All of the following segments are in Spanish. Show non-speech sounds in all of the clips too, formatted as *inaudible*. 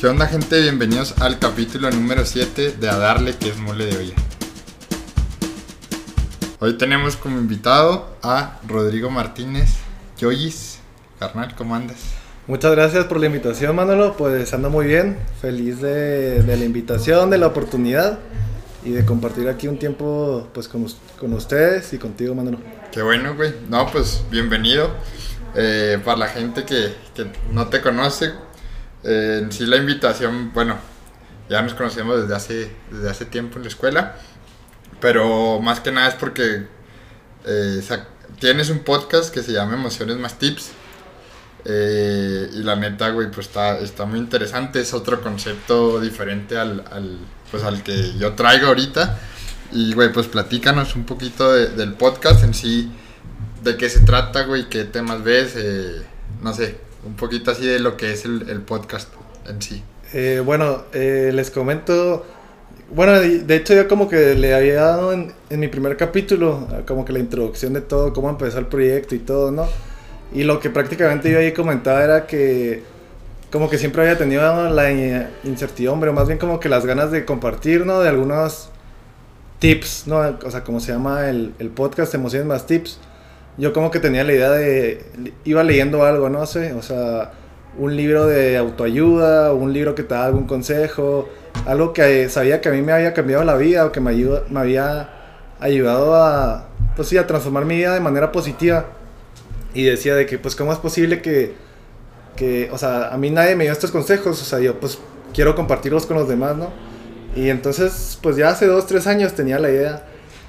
¿Qué onda gente? Bienvenidos al capítulo número 7 de A Darle que es mole de olla. Hoy tenemos como invitado a Rodrigo Martínez Yoyis. Carnal, ¿cómo andas? Muchas gracias por la invitación, Manolo. Pues ando muy bien, feliz de, de la invitación, de la oportunidad y de compartir aquí un tiempo pues con, con ustedes y contigo, Manolo. Qué bueno, güey. No, pues bienvenido. Eh, para la gente que, que no te conoce, eh, en sí la invitación, bueno, ya nos conocemos desde hace, desde hace tiempo en la escuela, pero más que nada es porque eh, tienes un podcast que se llama Emociones más Tips. eh, y la neta, güey, pues está, está muy interesante. Es otro concepto diferente al, al, pues, al que yo traigo ahorita. Y, güey, pues platícanos un poquito de- del podcast en sí, de qué se trata, güey, qué temas ves, eh, no sé, un poquito así de lo que es el, podcast en sí. Eh, bueno, eh, les comento. Bueno, de hecho yo como que le había dado en, en mi primer capítulo, eh, como que la introducción de todo, cómo empezó el proyecto y todo, ¿no? Y lo que prácticamente yo ahí comentaba era que como que siempre había tenido la in- incertidumbre, o más bien como que las ganas de compartir, ¿no? De algunos tips, ¿no? O sea, como se llama el, el podcast, Emociones más Tips. Yo como que tenía la idea de, iba leyendo algo, no sé, o sea, un libro de autoayuda, un libro que te da algún consejo, algo que sabía que a mí me había cambiado la vida o que me, ayuda, me había ayudado a, pues sí, a transformar mi vida de manera positiva. Y decía de que, pues, ¿cómo es posible que, que, o sea, a mí nadie me dio estos consejos? O sea, yo, pues, quiero compartirlos con los demás, ¿no? Y entonces, pues, ya hace dos, tres años tenía la idea,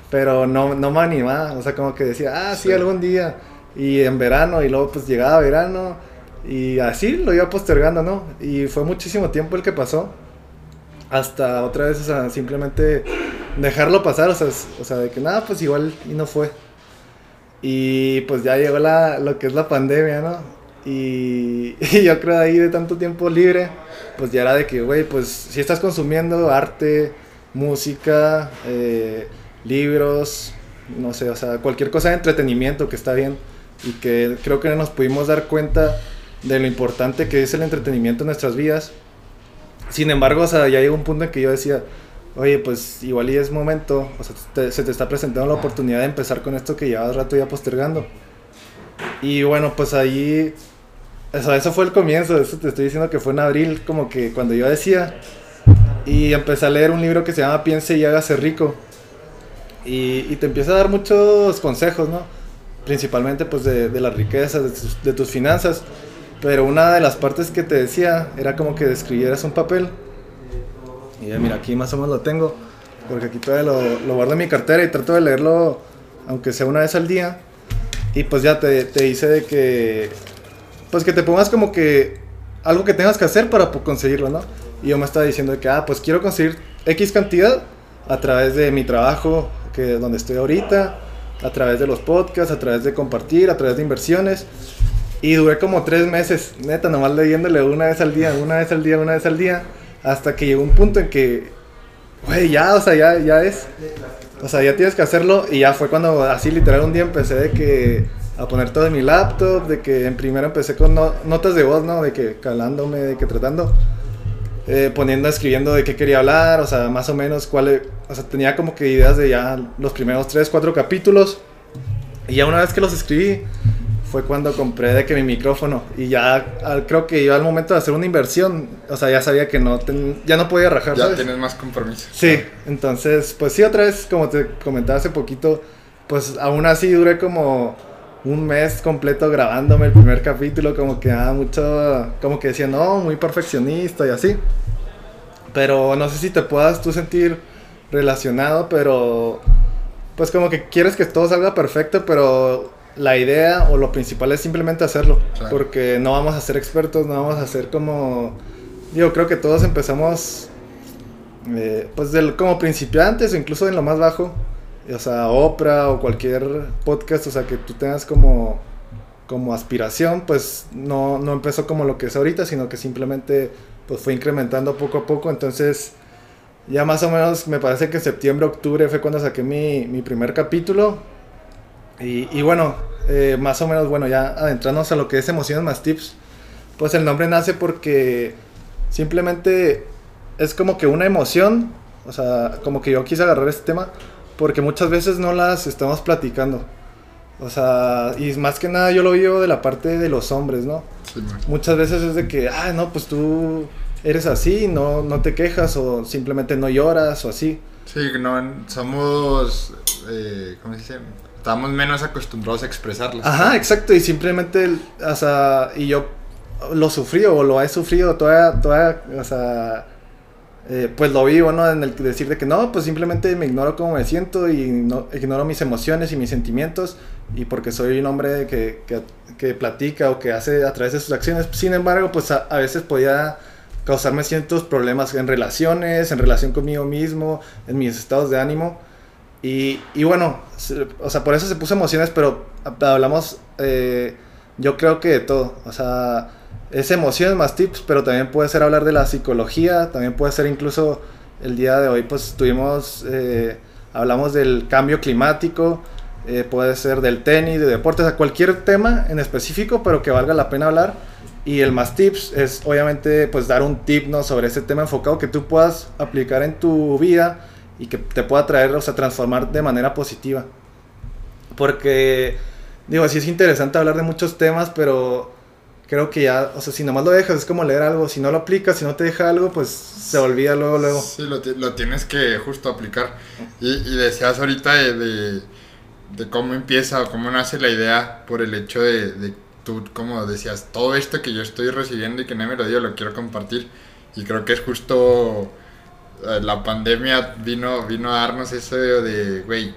pero no, no me animaba, o sea, como que decía, ah, sí, Sí. algún día. Y en verano, y luego, pues, llegaba verano, y así lo iba postergando, ¿no? Y fue muchísimo tiempo el que pasó, hasta otra vez, o sea, simplemente dejarlo pasar, o sea, o sea, de que nada, pues igual y no fue. Y pues ya llegó la, lo que es la pandemia, ¿no? Y, *laughs* y yo creo ahí de tanto tiempo libre, pues ya era de que, güey, pues si estás consumiendo arte, música, eh, libros, no sé, o sea, cualquier cosa de entretenimiento que está bien y que creo que no nos pudimos dar cuenta de lo importante que es el entretenimiento en nuestras vidas. Sin embargo, o sea, ya llegó un punto en que yo decía, oye, pues igual y es momento, o sea, te- se te está presentando la oportunidad de empezar con esto que llevas rato ya postergando. Y bueno, pues ahí, o sea, eso fue el comienzo, eso te estoy diciendo que fue en abril, como que cuando yo decía, y empecé a leer un libro que se llama Piense y hágase rico. Y, y te empieza a dar muchos consejos, ¿no? Principalmente pues de, de la riqueza, de tus, de tus finanzas. Pero una de las partes que te decía era como que describieras un papel. Y ya, mira, aquí más o menos lo tengo. Porque aquí todavía lo, lo guardo en mi cartera y trato de leerlo, aunque sea una vez al día. Y pues ya te, te dice de que. Pues que te pongas como que. Algo que tengas que hacer para conseguirlo, ¿no? Y yo me estaba diciendo de que, ah, pues quiero conseguir X cantidad a través de mi trabajo, que donde estoy ahorita, a través de los podcasts, a través de compartir, a través de inversiones. Y duré como tres meses, neta, nomás leyéndole una vez al día, una vez al día, una vez al día, hasta que llegó un punto en que, güey, ya, o sea, ya, ya es, o sea, ya tienes que hacerlo. Y ya fue cuando, así literal, un día empecé de que, a poner todo en mi laptop, de que en primero empecé con no- notas de voz, ¿no? De que calándome, de que tratando, eh, poniendo, escribiendo de qué quería hablar, o sea, más o menos cuál, o sea, tenía como que ideas de ya los primeros tres, cuatro capítulos. Y ya una vez que los escribí, fue cuando compré de que mi micrófono y ya al- creo que yo al momento de hacer una inversión, o sea, ya sabía que no ten- ya no podía rajar, Ya ¿sabes? tienes más compromiso. Sí, entonces, pues sí, otra vez, como te comentaba hace poquito, pues aún así duré como un mes completo grabándome el primer capítulo, como que ah, mucho, como que decía, no, muy perfeccionista y así. Pero no sé si te puedas tú sentir relacionado, pero pues como que quieres que todo salga perfecto, pero la idea o lo principal es simplemente hacerlo, Claro. porque no vamos a ser expertos, no vamos a ser como, yo creo que todos empezamos eh, pues del, como principiantes o incluso en lo más bajo, o sea, Oprah o cualquier podcast, o sea, que tú tengas como, como aspiración, pues no, no empezó como lo que es ahorita, sino que simplemente pues fue incrementando poco a poco, entonces ya más o menos me parece que septiembre, octubre fue cuando saqué mi, mi primer capítulo, y, y bueno, eh, más o menos, bueno, ya adentrándonos a lo que es Emociones más Tips, pues el nombre nace porque simplemente es como que una emoción, o sea, como que yo quise agarrar este tema, porque muchas veces no las estamos platicando. O sea, y más que nada yo lo vivo de la parte de los hombres, ¿no? Sí. Muchas veces es de que, ah, no, pues tú eres así, no, no te quejas o simplemente no lloras o así. Sí, no, somos, eh, ¿cómo se dice? Estamos menos acostumbrados a expresarlas. Ajá, exacto, y simplemente, o sea, y yo lo sufrí o lo he sufrido todavía, todavía o sea, eh, pues lo vivo, ¿no? En el decir de que no, pues simplemente me ignoro cómo me siento y no, ignoro mis emociones y mis sentimientos y porque soy un hombre que, que, que platica o que hace a través de sus acciones. Sin embargo, pues a, a veces podía causarme ciertos problemas en relaciones, en relación conmigo mismo, en mis estados de ánimo. Y, y bueno, o sea, por eso se puso emociones, pero hablamos, eh, yo creo que de todo. O sea, es emociones más tips, pero también puede ser hablar de la psicología, también puede ser incluso el día de hoy, pues tuvimos, eh, hablamos del cambio climático, eh, puede ser del tenis, de deportes, o sea, cualquier tema en específico, pero que valga la pena hablar. Y el más tips es obviamente pues dar un tip ¿no? sobre ese tema enfocado que tú puedas aplicar en tu vida y que te pueda traer, o sea, transformar de manera positiva. Porque, digo, sí es interesante hablar de muchos temas, pero creo que ya, o sea, si nomás lo dejas es como leer algo, si no lo aplicas, si no te deja algo, pues se olvida luego, luego. Sí, lo, lo tienes que justo aplicar. Y, y decías ahorita de, de, de cómo empieza o cómo nace la idea por el hecho de, de tú, como decías, todo esto que yo estoy recibiendo y que no me lo dio, lo quiero compartir. Y creo que es justo eh, la pandemia vino, vino a darnos eso de, güey,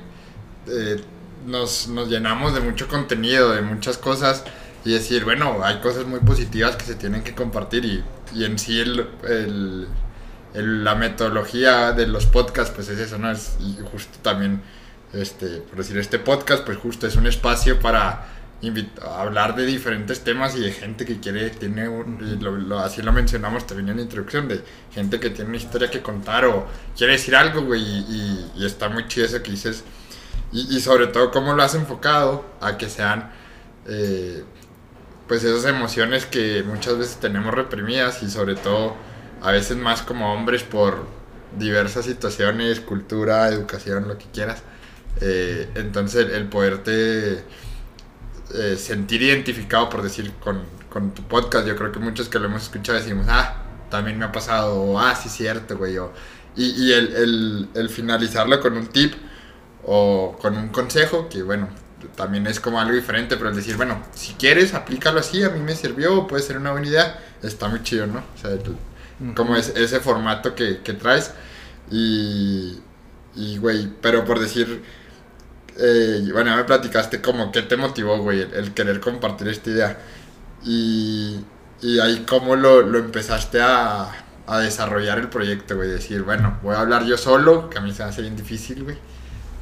eh, nos, nos llenamos de mucho contenido, de muchas cosas y decir, bueno, hay cosas muy positivas que se tienen que compartir y, y en sí el, el- la metodología de los podcasts pues es eso, ¿no? Es, justo también, este, por decir, este podcast pues justo es un espacio para hablar de diferentes temas y de gente que quiere, tiene, un- y lo- lo- así lo mencionamos también en la introducción, de gente que tiene una historia que contar o quiere decir algo, güey, y, y- y está muy chido eso que dices. Y, y sobre todo cómo lo has enfocado a que sean eh, pues esas emociones que muchas veces tenemos reprimidas y sobre todo a veces más como hombres por diversas situaciones, cultura, educación, lo que quieras. Eh, entonces el poderte eh, sentir identificado por decir con, con tu podcast, yo creo que muchos que lo hemos escuchado decimos, ah, también me ha pasado, o ah, sí, cierto, güey, o- y, y el, el, el finalizarlo con un tip o con un consejo, que bueno, también es como algo diferente, pero el decir, bueno, si quieres, aplícalo así, a mí me sirvió, puede ser una buena idea, está muy chido, ¿no? O sea, el- como es, ese formato que, que traes. Y, y, güey, pero por decir, eh, bueno, ya me platicaste como qué te motivó, güey, el, el querer compartir esta idea y, y ahí cómo lo, lo empezaste a, a desarrollar el proyecto, güey, decir, bueno, voy a hablar yo solo, que a mí se me hace bien difícil, güey.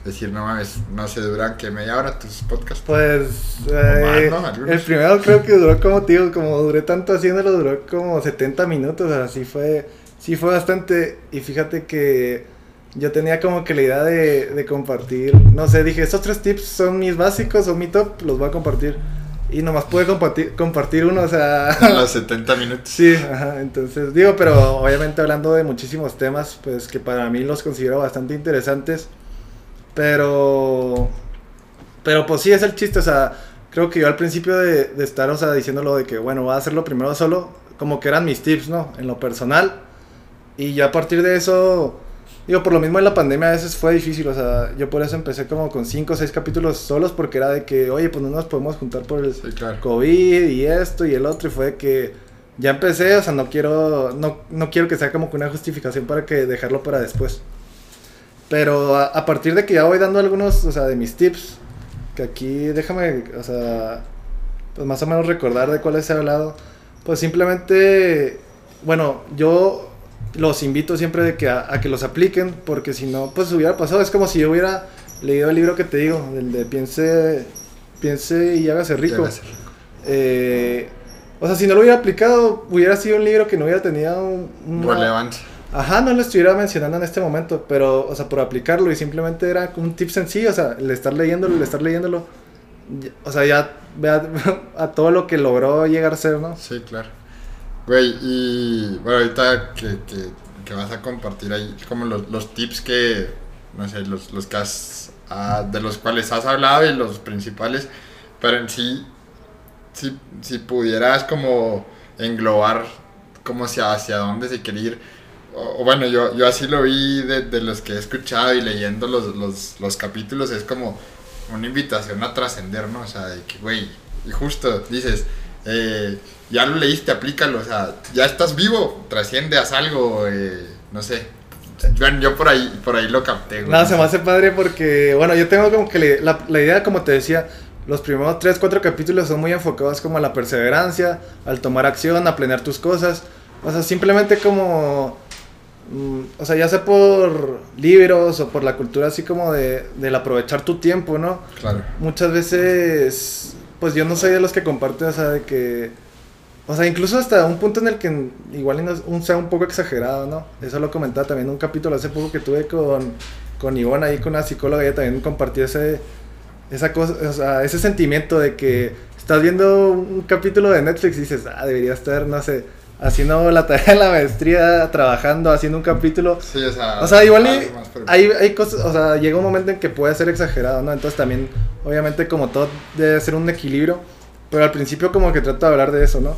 Decir, no mames, no se duran que media hora tus podcasts. Pues O eh, más, ¿no? El primero creo que duró como tío, como duré tanto haciéndolo, duró como 70 minutos, así fue, sí fue bastante, y fíjate que yo tenía como que la idea de, de compartir, no sé, dije, estos tres tips son mis básicos, son mi top, los voy a compartir, y nomás pude compartir, compartir uno, o sea... *laughs* En los 70 minutos. *laughs* Sí, ajá, entonces digo, pero obviamente hablando de muchísimos temas, pues que para mí los considero bastante interesantes, pero, pero pues sí es el chiste, o sea, creo que yo al principio de, de estar, o sea, diciéndolo de que, bueno, voy a hacerlo primero solo, como que eran mis tips, ¿no? En lo personal, y ya a partir de eso, digo, por lo mismo en la pandemia a veces fue difícil, o sea, yo por eso empecé como con 5 o 6 capítulos solos, porque era de que, oye, pues no nos podemos juntar por el, Sí, claro. COVID y esto y el otro y fue que ya empecé, o sea, no quiero no, no quiero que sea como que una justificación para que dejarlo para después. Pero a, a partir de que ya voy dando algunos, o sea, de mis tips, que aquí déjame, o sea, pues más o menos recordar de cuáles he hablado, pues simplemente, bueno, yo los invito siempre de que a, a que los apliquen, porque si no, pues hubiera pasado, es como si yo hubiera leído el libro que te digo, el de piense, piense y hágase rico. Eh, o sea, si no lo hubiera aplicado, hubiera sido un libro que no hubiera tenido un, una- Relevancia. Ajá, no lo estuviera mencionando en este momento, pero, o sea, por aplicarlo y simplemente era un tip sencillo, o sea, el estar leyéndolo, el estar leyéndolo, o sea, ya vea *laughs* a todo lo que logró llegar a ser, ¿no? Sí, claro. Güey, y bueno, ahorita que, que, que vas a compartir ahí como los, los tips que, no sé, los, los que has, ah, de los cuales has hablado y los principales, pero en sí, si, si pudieras como englobar como hacia, hacia dónde se quiere ir, o, o bueno, yo, yo así lo vi de, de los que he escuchado y leyendo los, los, los capítulos, es como una invitación a trascender, ¿no? O sea, de que, güey, y justo dices, eh, ya lo leíste, aplícalo, o sea, ya estás vivo, trasciende, haz algo, eh, no sé. Bueno, yo por ahí, por ahí lo capté, güey. No, se me hace padre porque, bueno, yo tengo como que le- la, la idea, como te decía, los primeros 3, 4 capítulos son muy enfocados como a la perseverancia, al tomar acción, a planear tus cosas. O sea, simplemente como, mm, o sea, ya sea por libros o por la cultura así como de, del aprovechar tu tiempo, ¿no? Claro. muchas veces, pues yo no soy de los que comparten, o sea, de que, o sea, incluso hasta un punto en el que igual sea un poco exagerado, ¿no? Eso lo comentaba también en un capítulo hace poco que tuve con, con Ivonne ahí, con una psicóloga, ella también compartió ese, esa cosa, o sea, ese sentimiento de que estás viendo un capítulo de Netflix y dices, ah, debería estar, no sé, haciendo la tarea de la maestría, trabajando, haciendo un capítulo, Sí, o sea. o sea, igual y algo más por- hay, hay cosas, o sea, llega un momento en que puede ser exagerado, ¿no? Entonces también, obviamente como todo debe ser un equilibrio, pero al principio como que trato de hablar de eso, ¿no?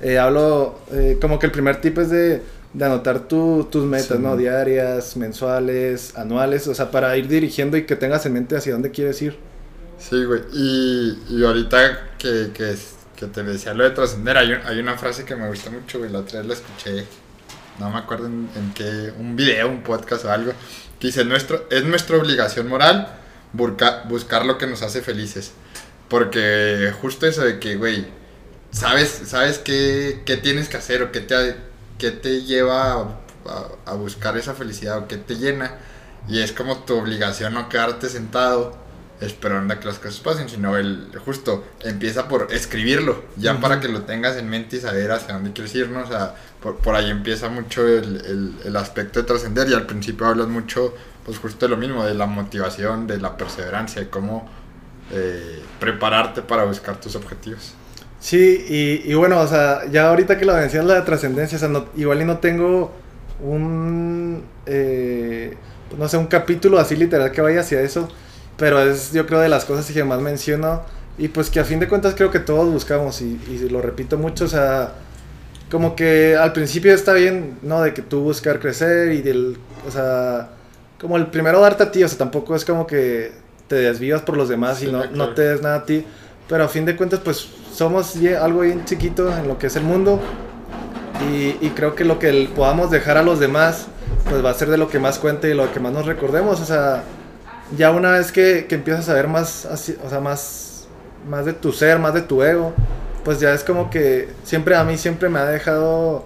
Eh, hablo, eh, como que el primer tip es de, de anotar tu- tus metas, Sí. ¿no? Diarias, mensuales, anuales, o sea, para ir dirigiendo y que tengas en mente hacia dónde quieres ir. Sí, güey. Y, y ahorita que, que, que te decía lo de trascender, hay, hay una frase que me gusta mucho, güey. La otra vez la escuché, no me acuerdo en, en qué, un video, un podcast o algo, que dice, nuestro, es nuestra obligación moral burca- buscar lo que nos hace felices. Porque justo eso de que, güey, sabes, sabes qué, qué tienes que hacer o qué te, qué te lleva a, a- a buscar esa felicidad o qué te llena. Y es como tu obligación no quedarte sentado esperando a que las cosas pasen, sino el justo empieza por escribirlo, ya para que lo tengas en mente y saber hacia dónde quieres ir, ¿no? O sea, por, por ahí empieza mucho el, el, el aspecto de trascender y al principio hablas mucho, pues justo de lo mismo, de la motivación, de la perseverancia, de cómo eh, prepararte para buscar tus objetivos. Sí, y, y bueno, o sea, ya ahorita que lo mencionas la de trascendencia, o sea, no- igual y no tengo un, eh, no sé, un capítulo así literal que vaya hacia eso, pero es yo creo de las cosas que más menciono. Y pues que a fin de cuentas creo que todos buscamos y, y lo repito mucho, o sea, como que al principio está bien, ¿no? De que tú buscar crecer y del, o sea, como el primero darte a ti, o sea, tampoco es como que te desvías por los demás Sí, y no, no te des nada a ti, pero a fin de cuentas pues somos algo bien chiquito en lo que es el mundo. Y, y creo que lo que podamos dejar a los demás pues va a ser de lo que más cuente y lo que más nos recordemos, o sea, ya una vez que, que empiezas a ver más, así, o sea, más, más de tu ser, más de tu ego, pues ya es como que siempre a mí siempre me ha dejado,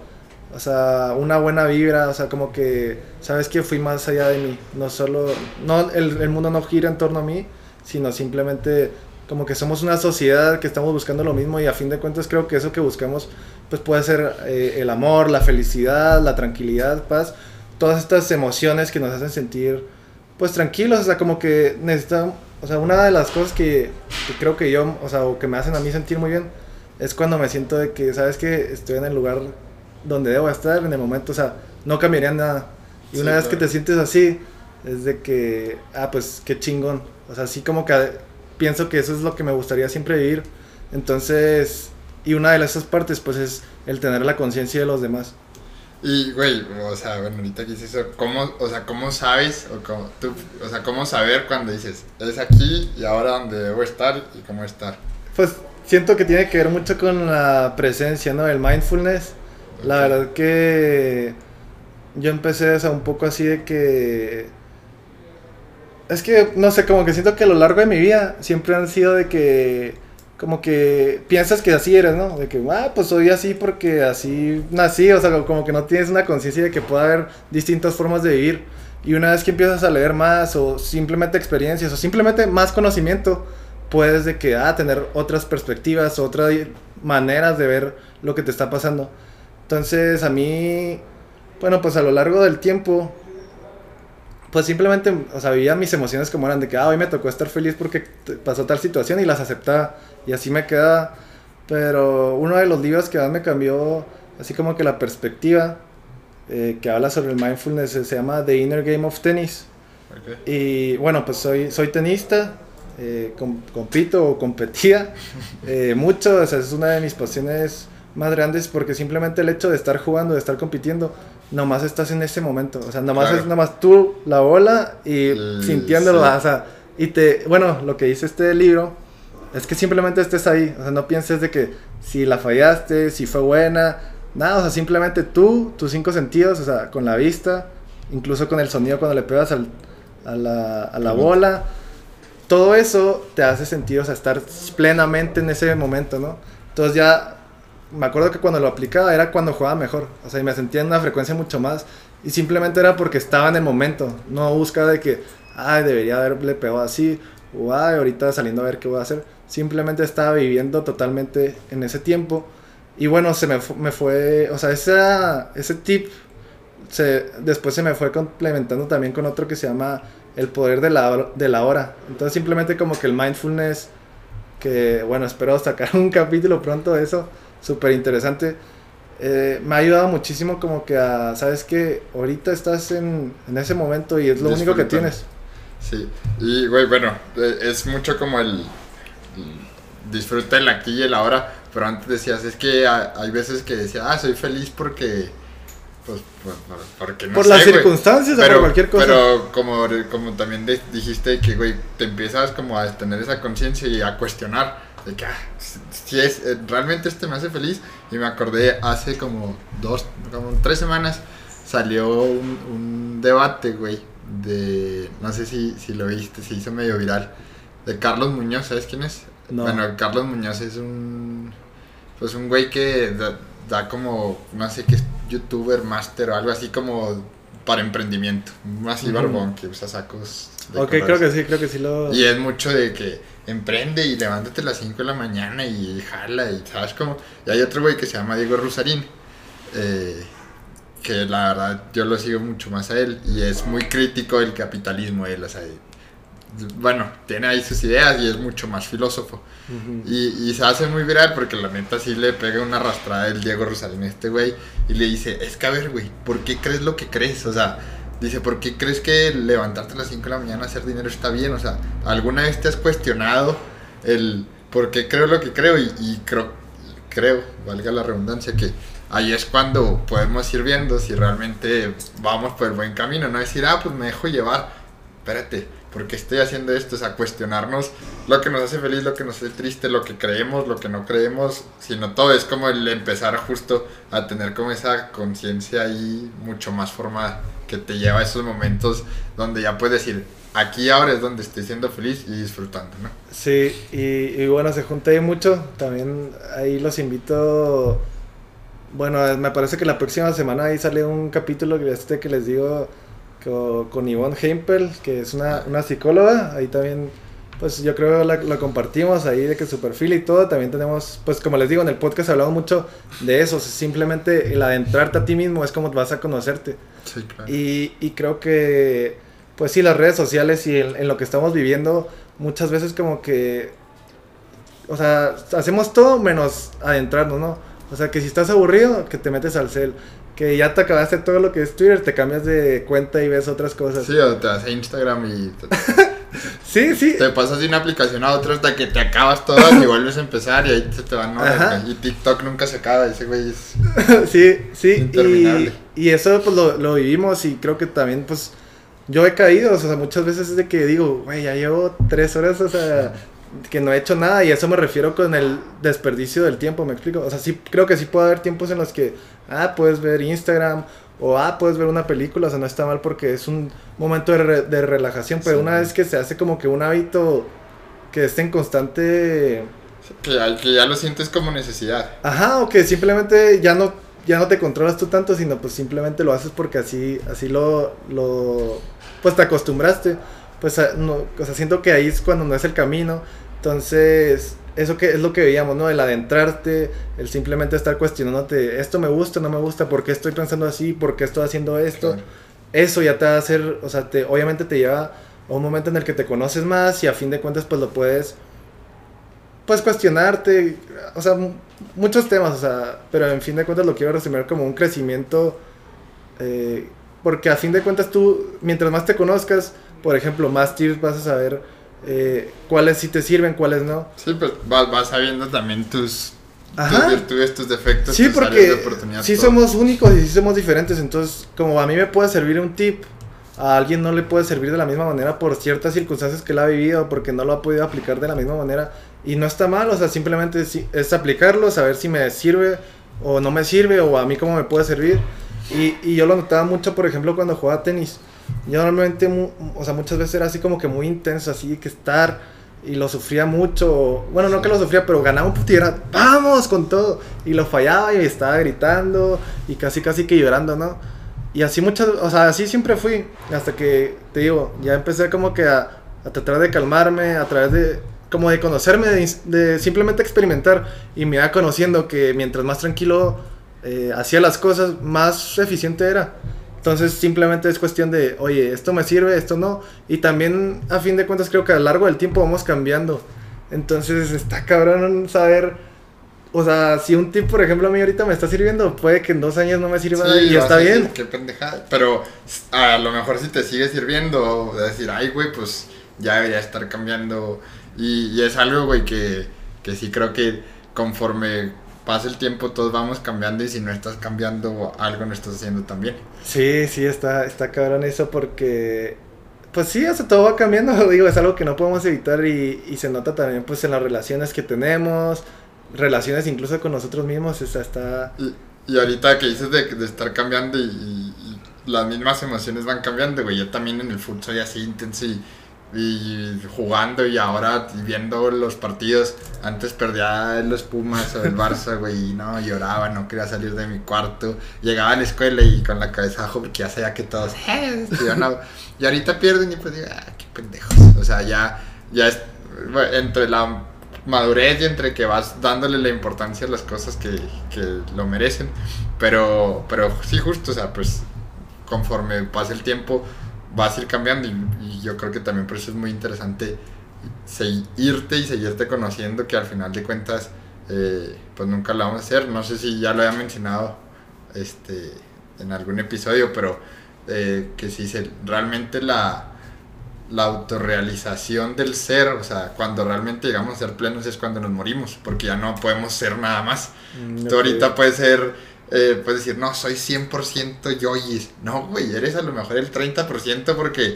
o sea, una buena vibra, o sea, como que sabes que fui más allá de mí, no solo, no, el, el mundo no gira en torno a mí, sino simplemente como que somos una sociedad que estamos buscando lo mismo y a fin de cuentas creo que eso que buscamos pues puede ser eh, el amor, la felicidad, la tranquilidad, paz, todas estas emociones que nos hacen sentir pues tranquilos, o sea, como que necesitamos, o sea, una de las cosas que, que creo que yo, o sea, o que me hacen a mí sentir muy bien, es cuando me siento de que, ¿sabes que Estoy en el lugar donde debo estar en el momento, o sea, no cambiaría nada. Y Sí, una vez que claro. te sientes así, es de que, ah, pues qué chingón. O sea, así como que pienso que eso es lo que me gustaría siempre vivir. Entonces, y una de esas partes, pues es el tener la conciencia de los demás. Y, güey, o sea, bueno, ahorita que dices eso, ¿cómo, o sea, ¿cómo sabes, o, cómo, tú, o sea, cómo saber cuando dices, es aquí y ahora donde debo estar y cómo estar? Pues siento que tiene que ver mucho con la presencia, ¿no? El mindfulness. La verdad que yo empecé o sea, un poco así de que... Es que, no sé, como que siento que a lo largo de mi vida siempre han sido de que... Como que piensas que así eres, ¿no? De que, ah, pues soy así porque así nací, o sea, como que no tienes una conciencia de que puede haber distintas formas de vivir. Y una vez que empiezas a leer más o simplemente experiencias o simplemente más conocimiento, puedes de que, ah, tener otras perspectivas, otras maneras de ver lo que te está pasando. Entonces, a mí, bueno, pues a lo largo del tiempo, pues simplemente, o sea, vivía mis emociones como eran de que, ah, hoy me tocó estar feliz porque pasó tal situación y las aceptaba y así me quedaba. Pero uno de los libros que más me cambió así como que la perspectiva eh, que habla sobre el mindfulness se llama The Inner Game of Tennis. Y bueno, pues soy, soy tenista, eh, compito o competía *laughs* eh, mucho, o sea, es una de mis pasiones más grandes porque simplemente el hecho de estar jugando, de estar compitiendo, nomás estás en ese momento, o sea, nomás es nomás tú la bola y sintiéndolo, o sea, y te, bueno, lo que dice este libro es que simplemente estés ahí, o sea, no pienses de que si la fallaste, si fue buena, nada, o sea, simplemente tú, tus cinco sentidos, o sea, con la vista, incluso con el sonido cuando le pegas al, a la, a la bola, todo eso te hace sentir, o sea, estar plenamente en ese momento, ¿no? Entonces ya, me acuerdo que cuando lo aplicaba era cuando jugaba mejor, o sea, y me sentía en una frecuencia mucho más, y simplemente era porque estaba en el momento, no buscaba de que, ay, debería haberle pegado así, o ay, ahorita saliendo a ver qué voy a hacer, simplemente estaba viviendo totalmente en ese tiempo, y bueno, se me, me fue, o sea, esa, ese tip se, después se me fue complementando también con otro que se llama el poder de la, de la hora. Entonces simplemente como que el mindfulness, que bueno, espero sacar *laughs* un capítulo pronto de eso, súper interesante. Eh, me ha ayudado muchísimo como que a, sabes que ahorita estás en, en, ese momento y es lo único que tienes. Sí, y güey, bueno, eh, es mucho como el, disfruta el aquí y el ahora, pero antes decías, es que hay veces que decía, ah, soy feliz porque pues, pues porque no Por las circunstancias o por cualquier cosa. Pero como, como también dijiste que, güey, te empiezas como a tener esa conciencia y a cuestionar de que, ah, si es, eh, realmente este me hace feliz. Y me acordé hace como dos, como tres semanas, salió un, un debate, güey, de, no sé si, si lo viste, se hizo medio viral, de Carlos Muñoz, ¿sabes quién es? No. Bueno, Carlos Muñoz es un, pues un güey que da como, no sé qué, youtuber master o algo así como para emprendimiento. Más así barbón que usa sacos. De ok, creo que sí, creo que sí lo... Y es mucho de que emprende y levántate a las 5 de la mañana y jala y sabes como... Y hay otro güey que se llama Diego Rusarín. Eh, que la verdad yo lo sigo mucho más a él y es muy crítico del capitalismo él, o sea, bueno, tiene ahí sus ideas y es mucho más filósofo. y, se hace muy viral porque la neta sí le pega una arrastrada el Diego Rosalín a este güey y le dice, es que a ver, güey, ¿por qué crees lo que crees? O sea, dice, ¿por qué crees que levantarte a las 5 de la mañana a hacer dinero está bien? O sea, ¿alguna vez te has cuestionado el por qué creo lo que creo? Y, y creo, creo, valga la redundancia, que ahí es cuando podemos ir viendo si realmente vamos por el buen camino, no decir, ah, pues me dejo llevar, espérate porque estoy haciendo esto? O sea, cuestionarnos lo que nos hace feliz, lo que nos hace triste, lo que creemos, lo que no creemos, sino todo es como el empezar justo a tener como esa conciencia ahí mucho más formada que te lleva a esos momentos donde ya puedes decir, aquí ahora es donde estoy siendo feliz y disfrutando, ¿no? Sí, y, bueno, se junta ahí mucho, también ahí los invito, bueno, me parece que la próxima semana ahí sale un capítulo que que les digo con, Yvonne Hempel, que es una, una, psicóloga. Ahí también, pues yo creo la, la compartimos ahí de que su perfil y todo. También tenemos, pues como les digo, en el podcast hablamos mucho de eso. simplemente el adentrarte a ti mismo es como vas a conocerte. Sí, claro. Y, y creo que, pues sí, las redes sociales y en, lo que estamos viviendo, muchas veces como que, o sea, hacemos todo menos adentrarnos, ¿no? O sea, que si estás aburrido, que te metes al cel que ya te acabaste todo lo que es Twitter, te cambias de cuenta y ves otras cosas. Sí, o te vas a Instagram y... *laughs* sí, sí. Te pasas de una aplicación a otra hasta que te acabas todo y vuelves a empezar y ahí se te van Y TikTok nunca se acaba, ese güey es... *laughs* sí, sí. Y, y, eso pues lo, lo vivimos y creo que también pues... Yo he caído, o sea, muchas veces es de que digo, güey, ya llevo tres horas, o sea, que no he hecho nada y eso me refiero con el desperdicio del tiempo, me explico. O sea, sí creo que sí puede haber tiempos en los que, ah, puedes ver Instagram o ah, puedes ver una película, o sea, no está mal porque es un momento de, de relajación, pero una vez que se hace como que un hábito que esté en constante... Que, que ya lo sientes como necesidad. Ajá, o que simplemente ya no, ya no te controlas tú tanto, sino pues simplemente lo haces porque así, así lo, lo, pues te acostumbraste pues ah, no, o sea, siento que ahí es cuando no es el camino. Entonces, eso que es lo que veíamos, ¿no? El adentrarte, el simplemente estar cuestionándote, esto me gusta, no me gusta, por qué estoy pensando así, por qué estoy haciendo esto. Eso ya te va a hacer, o sea, te, obviamente te lleva a un momento en el que te conoces más y a fin de cuentas pues lo puedes pues cuestionarte, o sea, muchos temas, o sea, pero en fin de cuentas lo quiero resumir como un crecimiento, eh, porque a fin de cuentas tú, mientras más te conozcas, por ejemplo, más tips vas a saber eh, cuáles sí te sirven, cuáles no. Sí, pues vas, vas sabiendo también tus, tus virtudes, tus defectos, sí, tus porque de sí todo. somos únicos y sí somos diferentes, entonces como a mí me puede servir un tip, a alguien no le puede servir de la misma manera por ciertas circunstancias que él ha vivido, porque no lo ha podido aplicar de la misma manera. Y no está mal, o sea, simplemente es, es aplicarlo, saber si me sirve o no me sirve, o a mí cómo me puede servir. Y, y yo lo notaba mucho, por ejemplo, cuando jugaba tenis. Yo normalmente, o sea, muchas veces era así como que muy intenso, así que estar, y lo sufría mucho. Bueno, no que lo sufría, pero ganaba un y era, vamos con todo. Y lo fallaba y estaba gritando, y casi, casi que llorando, ¿no? Y así muchas, o sea, así siempre fui, hasta que, te digo, ya empecé como que a, a tratar de calmarme, a través de, como de conocerme, de, de simplemente experimentar, y me iba conociendo que mientras más tranquilo eh, hacía las cosas, más eficiente era. Entonces simplemente es cuestión de, oye, esto me sirve, esto no. Y también a fin de cuentas creo que a lo largo del tiempo vamos cambiando. Entonces está cabrón saber, o sea, si un tip, por ejemplo, a mí ahorita me está sirviendo, puede que en dos años no me sirva Sí, y está decir, bien. Qué pendejada. Pero a lo mejor si te sigue sirviendo, de decir, ay, güey, pues ya debería estar cambiando. Y, y es algo, güey, que, que sí creo que conforme pasa el tiempo todos vamos cambiando y si no estás cambiando algo no estás haciendo también. Sí, sí, está, está cabrón eso porque, pues sí, o sea, todo va cambiando, *laughs* digo, es algo que no podemos evitar y, y se nota también pues en las relaciones que tenemos, relaciones incluso con nosotros mismos, sea, está... Y, y ahorita que dices de, de estar cambiando y las mismas emociones van cambiando, güey. Yo también en el fútbol soy así intenso y, y jugando y ahora viendo los partidos. Antes perdía los Pumas o el Barça, güey, y no, lloraba, no quería salir de mi cuarto. Llegaba a la escuela y con la cabeza abajo porque ya sabía que todos, eh, estuvieron a- Y ahorita pierden y pues digo, ah, qué pendejos. O sea, ya, ya es, bueno, entre la madurez y entre que vas dándole la importancia a las cosas que, que lo merecen. Pero, pero sí, justo, o sea, pues conforme pase el tiempo vas a ir cambiando y, y yo creo que también por eso es muy interesante irte y seguirte conociendo que al final de cuentas eh, pues nunca lo vamos a hacer. No sé si ya lo había mencionado este, en algún episodio, pero eh, que si se, realmente la, la autorrealización del ser, o sea, cuando realmente llegamos a ser plenos es cuando nos morimos, porque ya no podemos ser nada más. mm, Tú ahorita puedes ser, eh, puedes decir, no, soy 100% yoyis. No, güey, eres a lo mejor el 30% porque,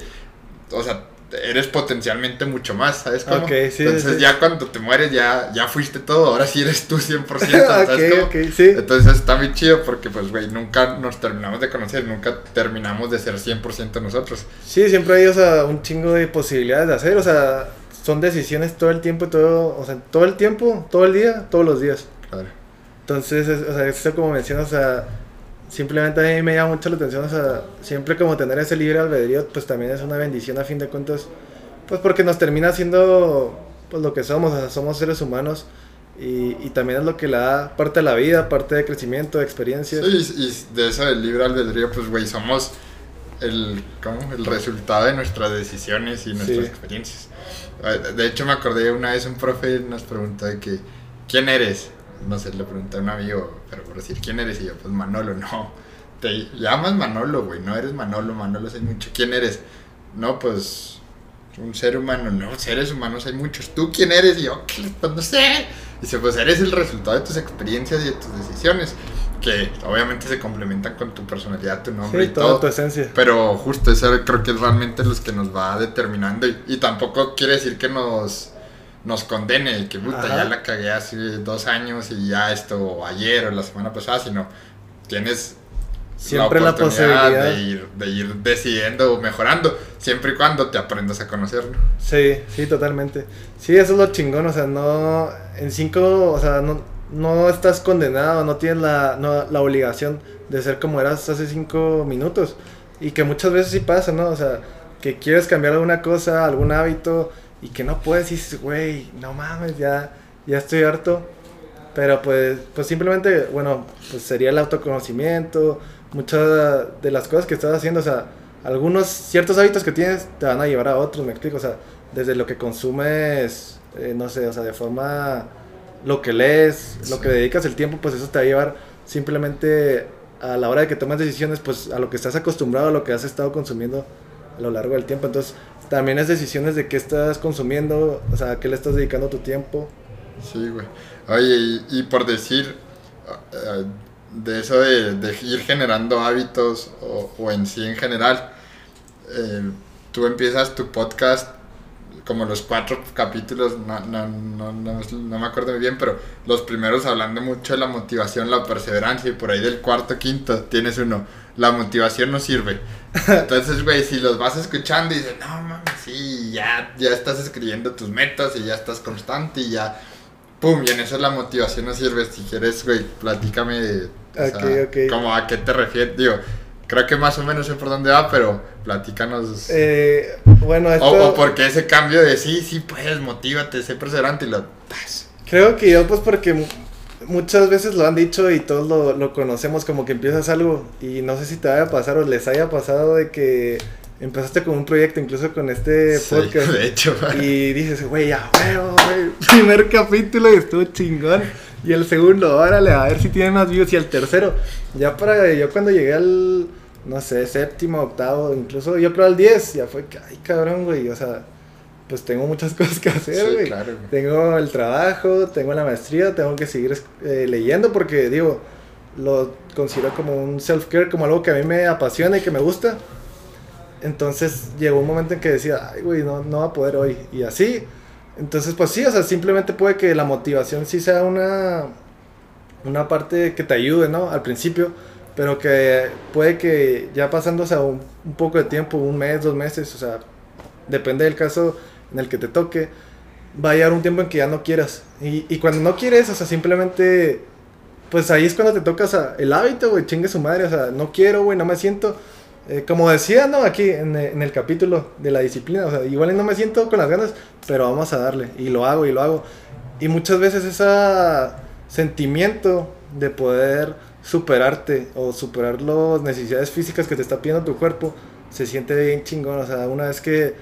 o sea, eres potencialmente mucho más, ¿sabes cómo? Sí, Entonces sí. ya cuando te mueres ya, ya fuiste todo, ahora sí eres tú 100%, *laughs* ¿sabes ok, cómo? sí. Entonces está muy chido porque, pues, güey, nunca nos terminamos de conocer, nunca terminamos de ser 100% nosotros. Sí, siempre hay, o sea, un chingo de posibilidades de hacer, o sea, son decisiones todo el tiempo, todo, o sea, todo el tiempo, todo el día, todos los días. Claro. Entonces, es- o sea, eso como mencionas, o sea, simplemente a mí me llama mucho la atención, o sea, siempre como tener ese libre albedrío, pues también es una bendición a fin de cuentas, pues porque nos termina siendo, pues lo que somos, o sea, somos seres humanos y, y también es lo que le da parte de la vida, parte de crecimiento, de experiencia. Sí, y, de eso del libre albedrío, pues, güey, somos el, ¿cómo? el resultado de nuestras decisiones y nuestras Sí. experiencias. De hecho, me acordé una vez un profe nos preguntó de que, ¿quién eres? No sé, le pregunté a un amigo, pero por decir, ¿quién eres? Y yo, pues Manolo, no. Te llamas Manolo, güey, no eres Manolo, Manolo hay mucho. ¿Quién eres? No, pues un ser humano, no, seres humanos hay muchos. ¿Tú quién eres? Y yo, "¿Qué? pues no sé. Dice, pues eres el resultado de tus experiencias y de tus decisiones, que obviamente se complementan con tu personalidad, tu nombre Sí, y toda todo. tu esencia. Pero justo eso creo que es realmente los que nos va determinando. Y, y tampoco quiere decir que nos, nos condene, y que puta, Ajá. ya la cagué hace dos años y ya esto, ayer o la semana pasada, sino tienes Siempre la oportunidad posibilidad. de ir, de ir decidiendo o mejorando, siempre y cuando te aprendas a conocerlo. Sí, sí, totalmente. Sí, eso es lo chingón, o sea, no, en cinco, o sea, no, no estás condenado, no tienes la, no, la obligación de ser como eras hace cinco minutos. Y que muchas veces sí pasa, ¿no? O sea, que quieres cambiar alguna cosa, algún hábito, y que no puedes, y dices, güey, no mames, ya, ya estoy harto. Pero pues, pues simplemente, bueno, pues sería el autoconocimiento, muchas de las cosas que estás haciendo, o sea, algunos ciertos hábitos que tienes te van a llevar a otros, me explico, o sea, desde lo que consumes eh, no sé, o sea, de forma lo que lees, lo que dedicas el tiempo, pues eso te va a llevar simplemente a la hora de que tomas decisiones, pues a lo que estás acostumbrado, a lo que has estado consumiendo a lo largo del tiempo. Entonces, también es decisiones de qué estás consumiendo, o sea, a qué le estás dedicando tu tiempo. Sí, güey. Oye, y, por decir, eh, de eso de, ir generando hábitos o, en sí en general, eh, tú empiezas tu podcast como los cuatro capítulos, no, no, no, no, me acuerdo muy bien, pero los primeros hablando mucho de la motivación, la perseverancia, y por ahí del cuarto, quinto, tienes uno, la motivación no sirve. Entonces, güey, si los vas escuchando y dices, no mames, sí, ya, ya estás escribiendo tus metas y ya estás constante y ya, pum, y en eso la motivación no sirve. Si quieres, güey, platícame, o como a qué te refieres, digo Creo que más o menos sé por dónde va, pero platícanos. Eh, bueno, esto... o, por qué ese cambio de sí, sí puedes, motívate, sé perseverante y lo... Creo que yo pues porque muchas veces lo han dicho y todos lo, lo, conocemos como que empiezas algo y no sé si te vaya a pasar o les haya pasado de que empezaste con un proyecto incluso con este podcast de hecho. y dices güey ya güey *laughs* primer capítulo y estuvo chingón y el segundo órale a ver si tiene más views y el tercero ya para yo cuando llegué al no sé, séptimo, octavo, incluso yo creo al 10, ya fue que, ay cabrón, güey, o sea, pues tengo muchas *laughs* cosas que hacer, güey. Claro, tengo el trabajo, tengo la maestría, tengo que seguir eh, leyendo porque, digo, lo considero como un self-care, como algo que a mí me apasiona y que me gusta. Entonces llegó un momento en que decía, ay, güey, no, no va a poder hoy. Y así. Entonces, pues sí, o sea, simplemente puede que la motivación sí sea una, una parte que te ayude, ¿no? Al principio pero que puede que ya pasándose a un, poco de tiempo, un mes, dos meses, o sea, depende del caso en el que te toque, va a llegar un tiempo en que ya no quieras. Y, y cuando no quieres, o sea, simplemente, pues ahí es cuando te tocas el hábito, güey, chingue su madre, o sea, no quiero, güey, no me siento. Eh, como decía, ¿no? Aquí en, en, el capítulo de la disciplina, o sea, igual no me siento con las ganas, pero vamos a darle, y lo hago, y lo hago. Y muchas veces ese sentimiento de poder superarte o superar las necesidades físicas que te está pidiendo tu cuerpo, se siente bien chingón. O sea, una vez que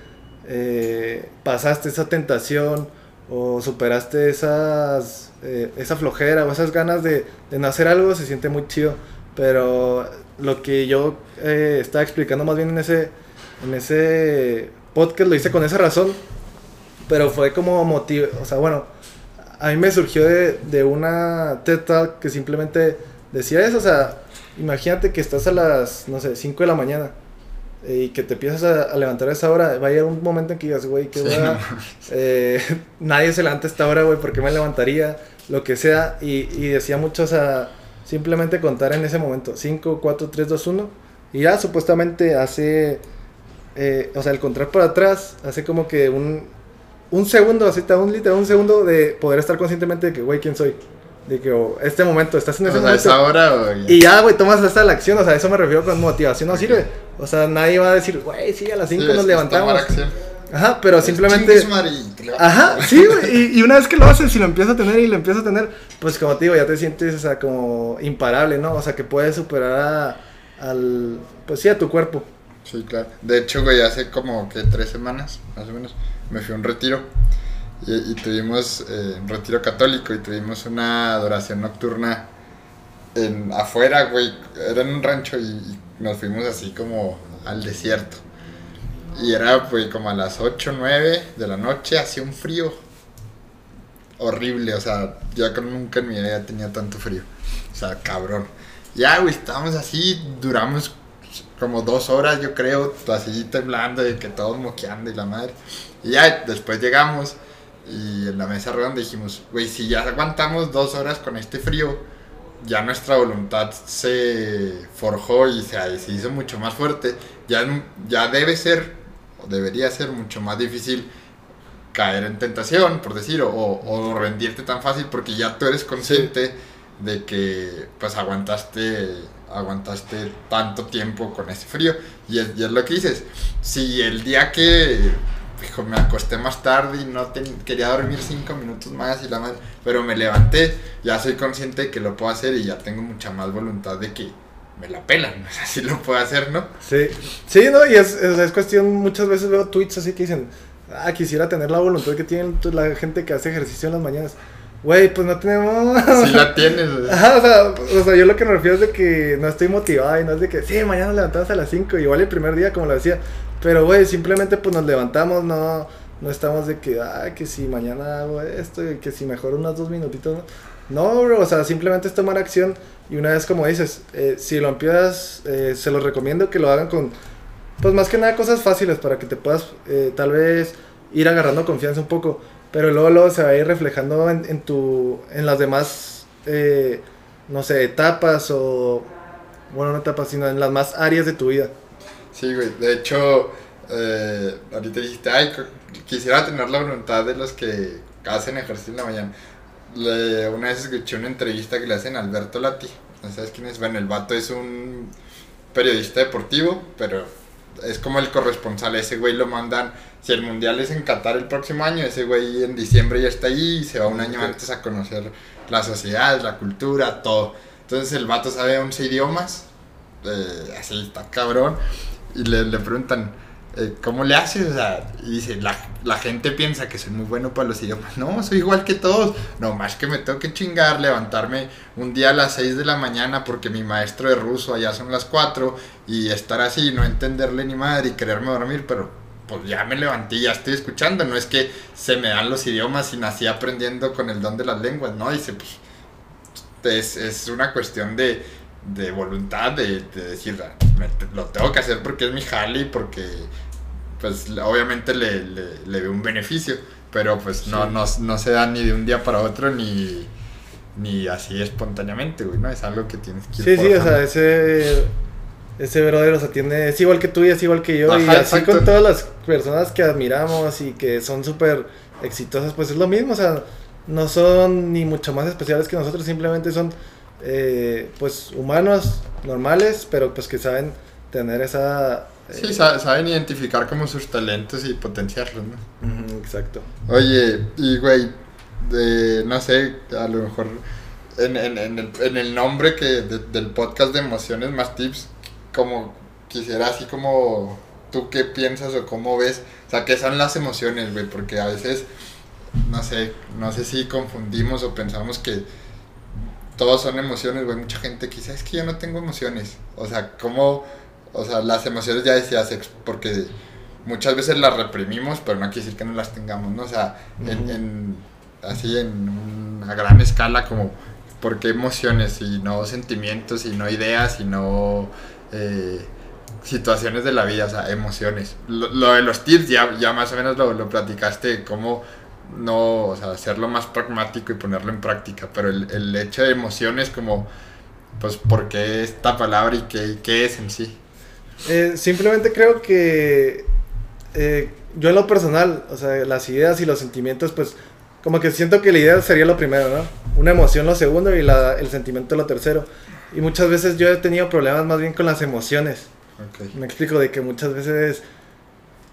eh, pasaste esa tentación o superaste esas, eh, esa flojera o esas ganas de, de no hacer algo, se siente muy chido. Pero lo que yo eh, estaba explicando más bien en ese, en ese podcast lo hice con esa razón, pero fue como motivo, o sea, bueno, a mí me surgió de, de una TED Talk que simplemente decía eso, o sea, imagínate que estás a las, no sé, 5 de la mañana y que te empiezas a, levantar a esa hora, va a llegar un momento en que digas, güey, qué hora, eh, *laughs* nadie se levanta a esta hora, güey, ¿por qué me levantaría? Lo que sea, y, y decía mucho, o sea, simplemente contar en ese momento, 5, 4, 3, 2, 1, y ya supuestamente hace, eh, o sea, el contar por atrás, hace como que un, un segundo, así, un literal, un segundo de poder estar conscientemente de que, güey, ¿quién soy? De que oh, este momento, estás en ese momento. Esa hora, Y ya, güey, tomas hasta la acción. O sea, eso me refiero con motivación, no sirve. O sea, nadie va a decir, güey, sí, a las 5 nos levantamos. Ajá, pero simplemente. Ajá, sí, güey. Y, una vez que lo haces y lo empiezas a tener y lo empiezas a tener, pues como te digo, ya te sientes, o sea, como imparable, ¿no? O sea, que puedes superar al. Pues sí, a tu cuerpo. Sí, claro. De hecho, güey, hace como que tres semanas, más o menos, me fui a un retiro. Y, tuvimos eh, un retiro católico y tuvimos una adoración nocturna en, afuera, güey. Era en un rancho y, nos fuimos así como al desierto. Y era, güey, como a las 8, 9 de la noche, hacía un frío horrible. O sea, yo nunca en mi vida tenía tanto frío. O sea, cabrón. Ya, güey, estábamos así, duramos como dos horas, yo creo, así temblando y que todos moqueando y la madre. Y ya, después llegamos y en la mesa redonda dijimos, güey, si ya aguantamos dos horas con este frío, ya nuestra voluntad se forjó y se, se hizo mucho más fuerte, ya, ya debe ser, o debería ser mucho más difícil caer en tentación, por decir, o, o rendirte tan fácil porque ya tú eres consciente de que pues aguantaste aguantaste tanto tiempo con ese frío y es, y es lo que dices si el día que Dijo, me acosté más tarde y no quería dormir cinco minutos más y la madre, pero me levanté, ya soy consciente de que lo puedo hacer y ya tengo mucha más voluntad de que me la pelan, *laughs* o sea, sí lo puedo hacer, ¿no? Sí, sí, no, y es, es, cuestión, muchas veces veo tweets así que dicen, ah, quisiera tener la voluntad que tiene la gente que hace ejercicio en las mañanas. Güey, pues no tenemos. Sí la *laughs* tienes, güey. Ajá, o sea, o sea, yo lo que me refiero es de que no estoy motivado y no es de que, sí, mañana levantamos a las 5, igual el primer día, como lo decía. Pero, güey, simplemente pues nos levantamos, no, no estamos de que, ah, que si mañana hago esto y que si mejor unos dos minutitos. No, no bro, o sea, simplemente es tomar acción y una vez como dices, eh, si lo empiezas, eh, se los recomiendo que lo hagan con, pues más que nada cosas fáciles para que te puedas eh, tal vez ir agarrando confianza un poco pero luego, luego se va a ir reflejando en, en tu, en las demás, eh, no sé, etapas o, bueno, no etapas, sino en las más áreas de tu vida. Sí, güey, de hecho, eh, ahorita dijiste, ay, quisiera tener la voluntad de los que hacen ejercicio en la mañana. una vez escuché una entrevista que le hacen a Alberto Lati, ¿no sabes quién es? Bueno, el vato es un periodista deportivo, pero es como el corresponsal, ese güey lo mandan si el mundial es en Qatar el próximo año, ese güey en diciembre ya está ahí y se va un año antes a conocer la sociedad, la cultura, todo. Entonces el vato sabe 11 idiomas, eh, así está cabrón, y le, le preguntan, ¿cómo le haces? O sea, dice, la, la, gente piensa que soy muy bueno para los idiomas. No, soy igual que todos. No, más que me tengo que chingar, levantarme un día a las 6 de la mañana porque mi maestro de ruso allá son las 4 y estar así, no entenderle ni madre y quererme dormir, pero pues ya me levanté ya estoy escuchando. No es que se me dan los idiomas y nací aprendiendo con el don de las lenguas, ¿no? Dice, pues es, una cuestión de, voluntad, de, decir, ah, lo tengo que hacer porque es mi jale y porque, pues obviamente le, le, veo un beneficio, pero pues no, no, no se da ni de un día para otro ni ni así espontáneamente, güey, ¿no? Es algo que tienes que ir Sí, sí, o sea, ese ese brother, o sea, tiene, es igual que tú y es igual que yo. y así con todas las personas que admiramos y que son súper exitosas, pues es lo mismo, o sea, no son ni mucho más especiales que nosotros, simplemente son, eh, pues, humanos normales, pero pues que saben tener esa... Eh, sí, saben identificar como sus talentos y potenciarlos, ¿no? exacto. Oye, y güey, no sé, a lo mejor en, en, en, el, en el, nombre que del podcast de Emociones Más Tips, como quisiera así como tú qué piensas o cómo ves, o sea, qué son las emociones, güey, porque a veces, no sé, no sé si confundimos o pensamos que todos son emociones, güey, mucha gente que dice, es que yo no tengo emociones, o sea, cómo, o sea, las emociones ya decías, porque muchas veces las reprimimos, pero no quiere decir que no las tengamos, ¿no? O sea, en, así en una gran escala como, ¿por qué emociones y no sentimientos y no ideas y no eh, situaciones de la vida, o sea, emociones. Lo, de los tips ya, ya más o menos lo, lo platicaste, cómo no, o sea, hacerlo más pragmático y ponerlo en práctica, pero el, el hecho de emociones como, pues, ¿por qué esta palabra y qué, qué es en sí? Eh, simplemente creo que eh, yo en lo personal, o sea, las ideas y los sentimientos, pues, como que siento que la idea sería lo primero, ¿no? Una emoción lo segundo y la, el sentimiento lo tercero. Y muchas veces yo he tenido problemas más bien con las emociones. Me explico de que muchas veces,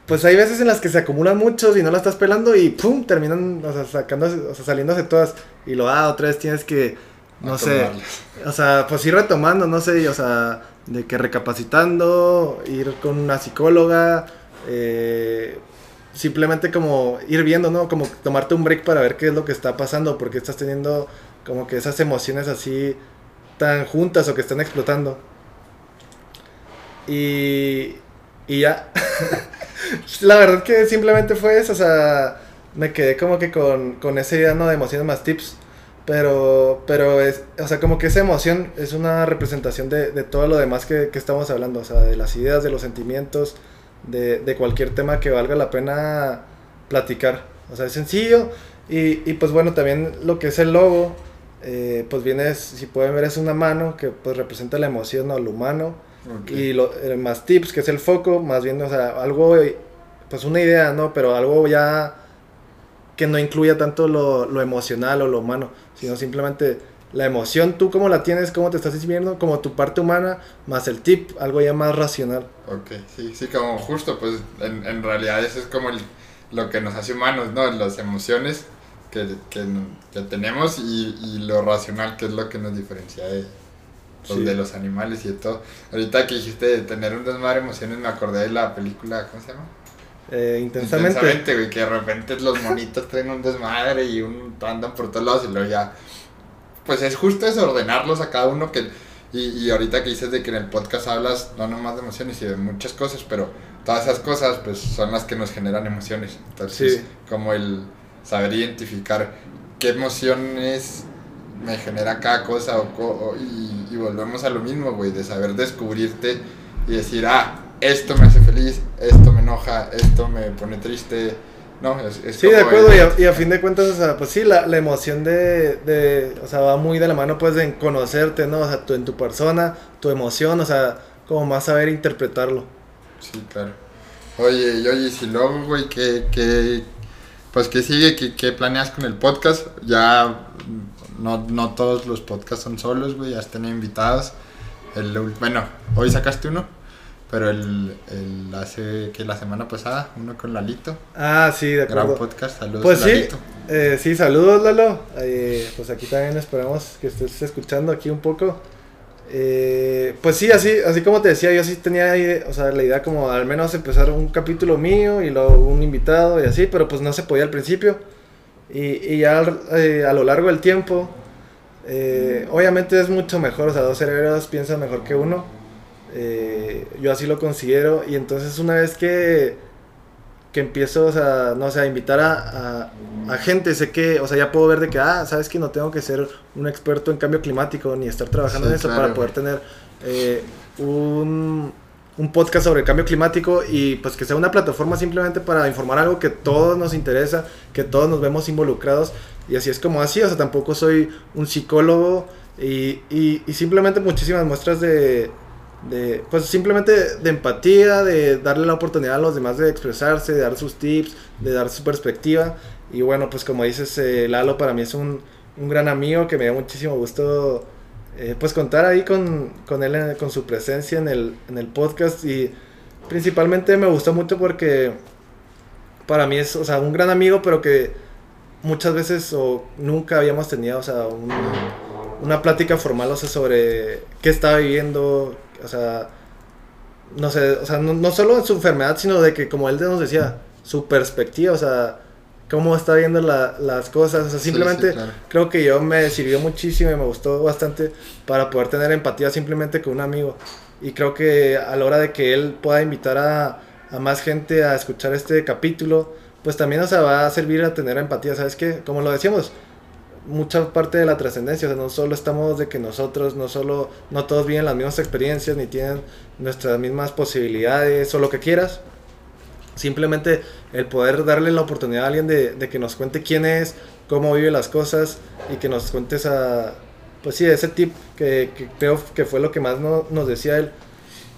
pues hay veces en las que se acumulan muchos y no la estás pelando y pum, terminan, o sea, sacando, o sea, saliéndose todas. Y lo, ah, otra vez tienes que, no sé, o sea, pues ir retomando, no sé, o sea, de que recapacitando, ir con una psicóloga, eh, simplemente como ir viendo, ¿no? Como tomarte un break para ver qué es lo que está pasando, porque estás teniendo como que esas emociones así tan juntas o que están explotando. Y, y ya. *laughs* la verdad que simplemente fue eso, o sea, me quedé como que con, con esa idea ¿no? de emociones más tips. Pero, pero es, o sea, como que esa emoción es una representación de, de todo lo demás que, que, estamos hablando, o sea, de las ideas, de los sentimientos, de, de, cualquier tema que valga la pena platicar. O sea, es sencillo y, y pues bueno, también lo que es el logo, eh, pues viene, si pueden ver, es una mano que pues representa la emoción o lo humano. Y lo, eh, más tips, que es el foco, más bien, o sea, algo, pues una idea, ¿no? Pero algo ya que no incluya tanto lo, lo emocional o lo humano, sino simplemente la emoción, tú cómo la tienes, cómo te estás sintiendo, como tu parte humana, más el tip, algo ya más racional. Ok, sí, sí, como justo, pues en, en realidad eso es como el, lo que nos hace humanos, ¿no? Las emociones que, que, tenemos y, y, lo racional, que es lo que nos diferencia de, pues, de los animales y de todo. Ahorita que dijiste de tener un desmadre de emociones, me acordé de la película, ¿cómo se llama? eh, intensamente. Intensamente, güey, que de repente los monitos *laughs* traen un desmadre y un, andan por todos lados y luego ya. Pues es justo eso, ordenarlos a cada uno que. Y, y ahorita que dices de que en el podcast hablas no nomás de emociones y de muchas cosas, pero todas esas cosas pues son las que nos generan emociones. Entonces, Sí. como el saber identificar qué emociones me genera cada cosa o, o- y, y volvemos a lo mismo, güey, de saber descubrirte y decir, ah, esto me hace feliz, esto me enoja, esto me pone triste. No, es, es Sí, de acuerdo, y a, y a fin de cuentas, o sea, pues sí, la, la emoción de, de, o sea, va muy de la mano, pues, en conocerte, ¿no? O sea, tú, en tu persona, tu emoción, o sea, como más saber interpretarlo. Sí, claro. Oye, y oye, si luego, güey, que, que, pues que sigue, ¿Qué, qué planeas con el podcast? Ya no, no todos los podcasts son solos, güey, ya están invitados. El, bueno, hoy sacaste uno, pero el, el hace que la semana pasada, uno con Lalito, Ah, sí, de gran acuerdo. podcast, saludos Pues sí, Lalito. eh, sí, saludos Lalo. Eh, pues aquí también esperamos que estés escuchando aquí un poco. Eh, pues sí, así, así como te decía, yo sí tenía o sea, la idea como al menos empezar un capítulo mío y luego un invitado y así, pero pues no se podía al principio. Y, y ya eh, a lo largo del tiempo, eh, obviamente es mucho mejor, o sea, dos cerebros piensan mejor que uno. Eh, yo así lo considero y entonces una vez que que empiezo, o sea, no sé, a invitar a, a, a gente, sé que, o sea, ya puedo ver de que, ah, sabes que no tengo que ser un experto en cambio climático ni estar trabajando Sí, en eso claro. para poder tener un, un podcast sobre el cambio climático y pues que sea una plataforma simplemente para informar algo que todos nos interesa, que todos nos vemos involucrados y así es como así, o sea, tampoco soy un psicólogo y, y, simplemente muchísimas muestras de, de, pues simplemente de empatía, de darle la oportunidad a los demás de expresarse, de dar sus tips, de dar su perspectiva. Y bueno, pues como dices, eh, Lalo para mí es un, un gran amigo que me da muchísimo gusto eh, pues contar ahí con, con él, en- con su presencia en el, en el podcast. Y principalmente me gustó mucho porque para mí es, o sea, un gran amigo, pero que muchas veces o nunca habíamos tenido, o sea, un- una plática formal, o sea, sobre qué estaba viviendo, o sea, no sé, o sea, no, no solo en su enfermedad, sino de que, como él nos decía, su perspectiva, o sea, cómo está viendo la- las cosas, o sea, Sí, simplemente sí, claro. creo que yo me sirvió muchísimo y me gustó bastante para poder tener empatía simplemente con un amigo. Y creo que a la hora de que él pueda invitar a, a más gente a escuchar este capítulo, pues también o sea, va a servir a tener empatía, ¿sabes qué? Como lo decíamos, mucha parte de la trascendencia, o sea, no solo estamos de que nosotros, no solo, no todos viven las mismas experiencias, ni tienen nuestras mismas posibilidades o lo que quieras. Simplemente el poder darle la oportunidad a alguien de, que nos cuente quién es, cómo vive las cosas y que nos cuente esa, pues sí, ese tip que, creo que fue lo que más no- nos decía él.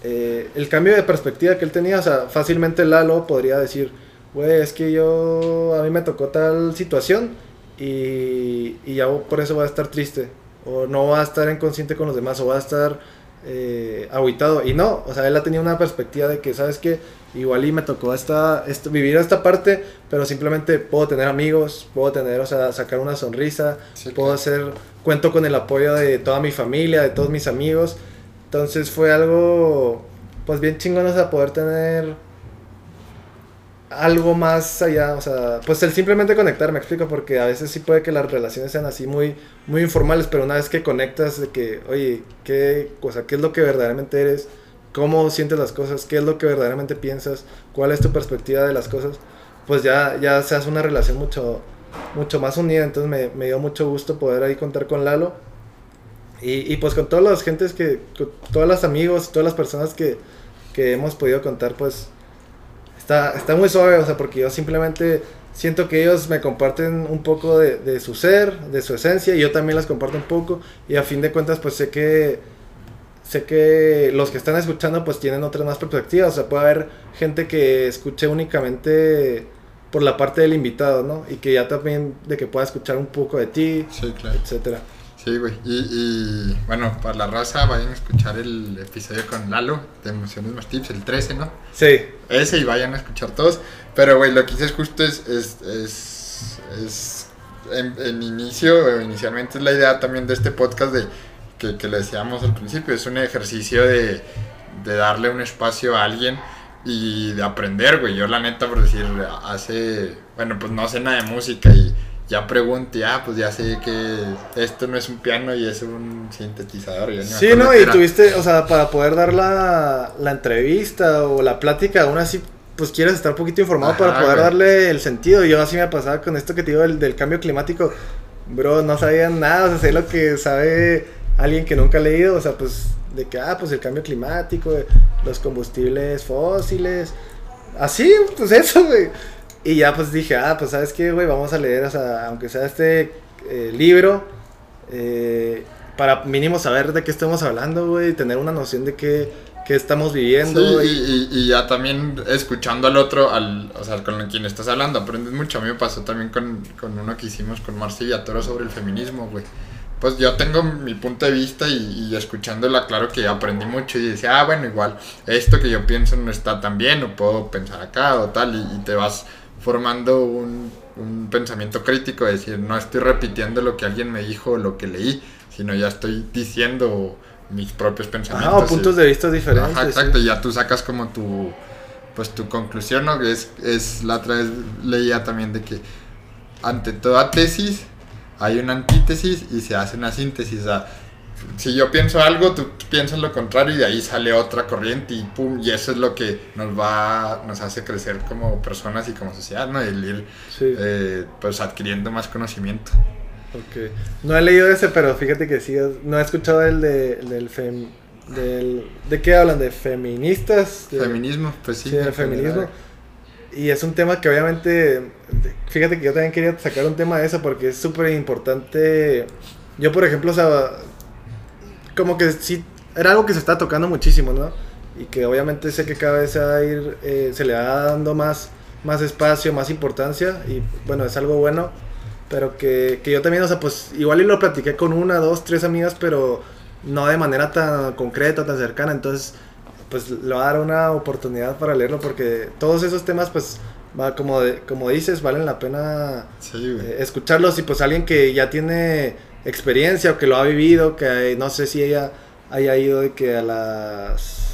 Eh, el cambio de perspectiva que él tenía, o sea, fácilmente Lalo podría decir, güey, es que yo, a mí me tocó tal situación y, y ya por eso voy a estar triste, o no voy a estar inconsciente con los demás, o voy a estar eh, aguitado. Y no, o sea, él ha tenido una perspectiva de que, ¿sabes qué? Igual y me tocó esta, esto, vivir esta parte, pero simplemente puedo tener amigos, puedo tener, o sea, sacar una sonrisa, Sí, puedo hacer, cuento con el apoyo de toda mi familia, de todos mis amigos. Entonces fue algo, pues bien chingón, o sea, poder tener algo más allá, o sea, pues el simplemente conectar, me explico, porque a veces sí puede que las relaciones sean así muy, muy informales, pero una vez que conectas de que, oye, ¿qué, o sea, ¿qué es lo que verdaderamente eres? ¿Cómo sientes las cosas? ¿Qué es lo que verdaderamente piensas? ¿Cuál es tu perspectiva de las cosas? Pues ya, ya se hace una relación mucho, mucho más unida, entonces me, me dio mucho gusto poder ahí contar con Lalo. Y, y pues con todas las gentes que, con todas las amigos, todas las personas que, que hemos podido contar, pues está, está muy suave, o sea, porque yo simplemente siento que ellos me comparten un poco de, de su ser, de su esencia, y yo también las comparto un poco, y a fin de cuentas, pues sé que sé que los que están escuchando pues tienen otras más perspectivas, o sea, puede haber gente que escuche únicamente por la parte del invitado, ¿no? Y que ya también de que pueda escuchar un poco de ti, Sí, claro. etcétera. Sí, güey. Y, y, bueno, para la raza vayan a escuchar el episodio con Lalo de Emociones Más Tips, el 13, ¿no? Sí, Ese y vayan a escuchar todos. Pero, güey, lo que hice justo es. es, es, es en, en inicio, inicialmente es la idea también de este podcast de que, que le decíamos al principio. Es un ejercicio de, de darle un espacio a alguien y de aprender, güey. Yo la neta, por decir, hace, bueno, pues no sé nada de música y ya pregunté, ah, pues ya sé que esto no es un piano y es un sintetizador. sí, no, y tuviste, o sea, para poder dar la, la entrevista o la plática, aún así, pues quieres estar un poquito informado para poder darle el sentido. Yo así me pasaba con esto que te digo del, del cambio climático. Bro, no sabían nada, o sea, sé lo que sabe alguien que nunca ha leído, o sea, pues de que, ah, pues el cambio climático, los combustibles fósiles, así, pues eso, güey. Y ya pues dije, ah, pues sabes qué, güey, vamos a leer, o sea, aunque sea este eh, libro, eh, para mínimo saber de qué estamos hablando, güey, y tener una noción de qué, qué estamos viviendo. Sí, y, y, ya también escuchando al otro, al, o sea, con quien estás hablando, aprendes mucho. A mí me pasó también con, con uno que hicimos con Marcia Toro sobre el feminismo, güey pues yo tengo mi punto de vista y, y, escuchándola, claro que aprendí mucho y decía, ah, bueno, igual, esto que yo pienso no está tan bien, o puedo pensar acá o tal, y, te vas formando un, un, pensamiento crítico, de decir, no estoy repitiendo lo que alguien me dijo o lo que leí, sino ya estoy diciendo mis propios pensamientos. Ah, o puntos de vista diferentes. Ajá, exacto, y ya tú sacas como tu, pues tu conclusión, ¿no? Que es, es la otra vez leía también de que ante toda tesis hay una antítesis y se hace una síntesis. O sea, si yo pienso algo, tú piensas lo contrario y de ahí sale otra corriente y pum, y eso es lo que nos va, nos hace crecer como personas y como sociedad, ¿no? El ir eh, pues adquiriendo más conocimiento. Ok. No he leído ese, pero fíjate que sí, no he escuchado el, de, del fem, del, ¿De qué hablan? ¿De feministas? Feminismo, pues sí. Sí, del feminismo. Y es un tema que obviamente, fíjate que yo también quería sacar un tema de eso porque es súper importante. Yo, por ejemplo, o sea, como que sí, era algo que se está tocando muchísimo, ¿no? Y que obviamente sé que cada vez se, va a ir, eh, se le va dando más, más espacio, más importancia y bueno, es algo bueno. Pero que, que yo también, o sea, pues igual y lo platiqué con una, dos, tres amigas, pero no de manera tan concreta, tan cercana. Entonces pues le va a dar una oportunidad para leerlo porque todos esos temas pues va como como dices valen la pena eh, escucharlos y pues alguien que ya tiene experiencia o que lo ha vivido que no sé si ella haya ido de que a las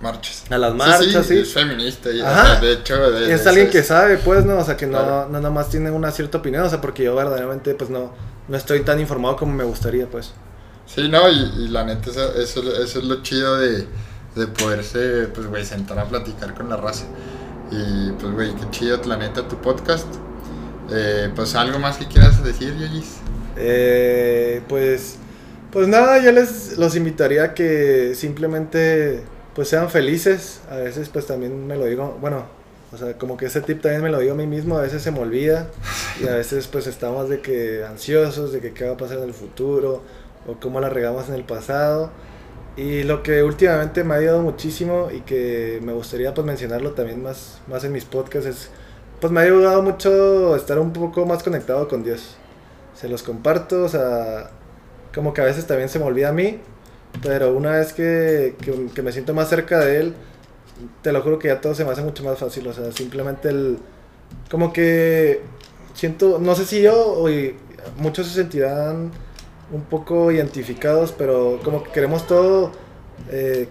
marchas a las marchas sí, es feminista de hecho es alguien que sabe pues no o sea que no, no nada más tiene una cierta opinión o sea porque yo verdaderamente pues no no estoy tan informado como me gustaría pues sí no y, la neta eso, eso es lo chido de de poderse, pues, güey, sentar a platicar con la raza. Y, pues, güey, qué chido, la neta, tu podcast. Eh, pues, ¿algo más que quieras decir, Yogis? Eh, pues, pues nada, yo les los invitaría a que simplemente, pues, sean felices. A veces, pues, también me lo digo, bueno, o sea, como que ese tip también me lo digo a mí mismo, a veces se me olvida y a veces pues estamos de que ansiosos de que qué va a pasar en el futuro o cómo la regamos en el pasado. Y lo que últimamente me ha ayudado muchísimo y que me gustaría pues mencionarlo también más, más en mis podcasts es, pues me ha ayudado mucho estar un poco más conectado con Dios. Se los comparto, o sea, como que a veces también se me olvida a mí, pero una vez que, que, me siento más cerca de Él, te lo juro que ya todo se me hace mucho más fácil, o sea, simplemente el, como que siento, no sé si yo o muchos se sentirán un poco identificados, pero como que queremos todo eh,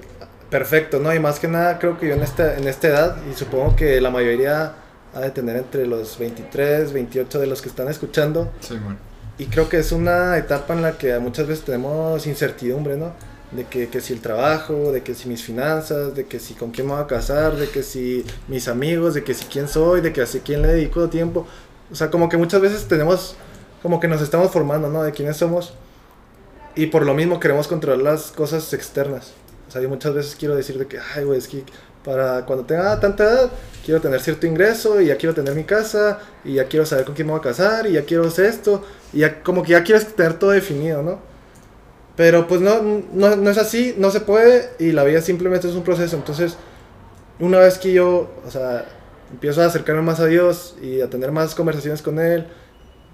perfecto, ¿no? Y más que nada creo que yo en esta, en esta edad, y supongo que la mayoría ha de tener entre los 23, 28 de los que están escuchando. Sí, bueno. Y creo que es una etapa en la que muchas veces tenemos incertidumbre, ¿no? De que, que, si el trabajo, de que si mis finanzas, de que si con quién me voy a casar, de que si mis amigos, de que si quién soy, de que a quién le dedico tiempo. O sea, como que muchas veces tenemos, como que nos estamos formando, ¿no? De quiénes somos. Y por lo mismo queremos controlar las cosas externas. O sea, yo muchas veces quiero decir de que, ay, güey, es que para cuando tenga tanta edad, quiero tener cierto ingreso y ya quiero tener mi casa y ya quiero saber con quién me voy a casar y ya quiero hacer esto y ya como que ya quieres tener todo definido, ¿no? Pero pues no, no, no es así, no se puede y la vida simplemente es un proceso. Entonces, una vez que yo, o sea, empiezo a acercarme más a Dios y a tener más conversaciones con Él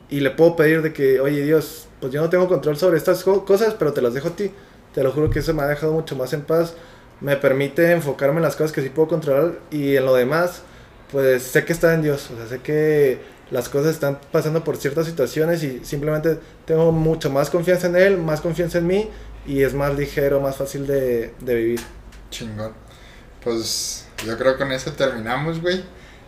y le puedo pedir de que, oye Dios, pues yo no tengo control sobre estas cosas, pero te las dejo a ti. Te lo juro que eso me ha dejado mucho más en paz. Me permite enfocarme en las cosas que sí puedo controlar y en lo demás, pues sé que está en Dios. O sea, sé que las cosas están pasando por ciertas situaciones y simplemente tengo mucho más confianza en Él, más confianza en mí y es más ligero, más fácil de, de vivir. Chingón. Pues yo creo que con eso terminamos, güey.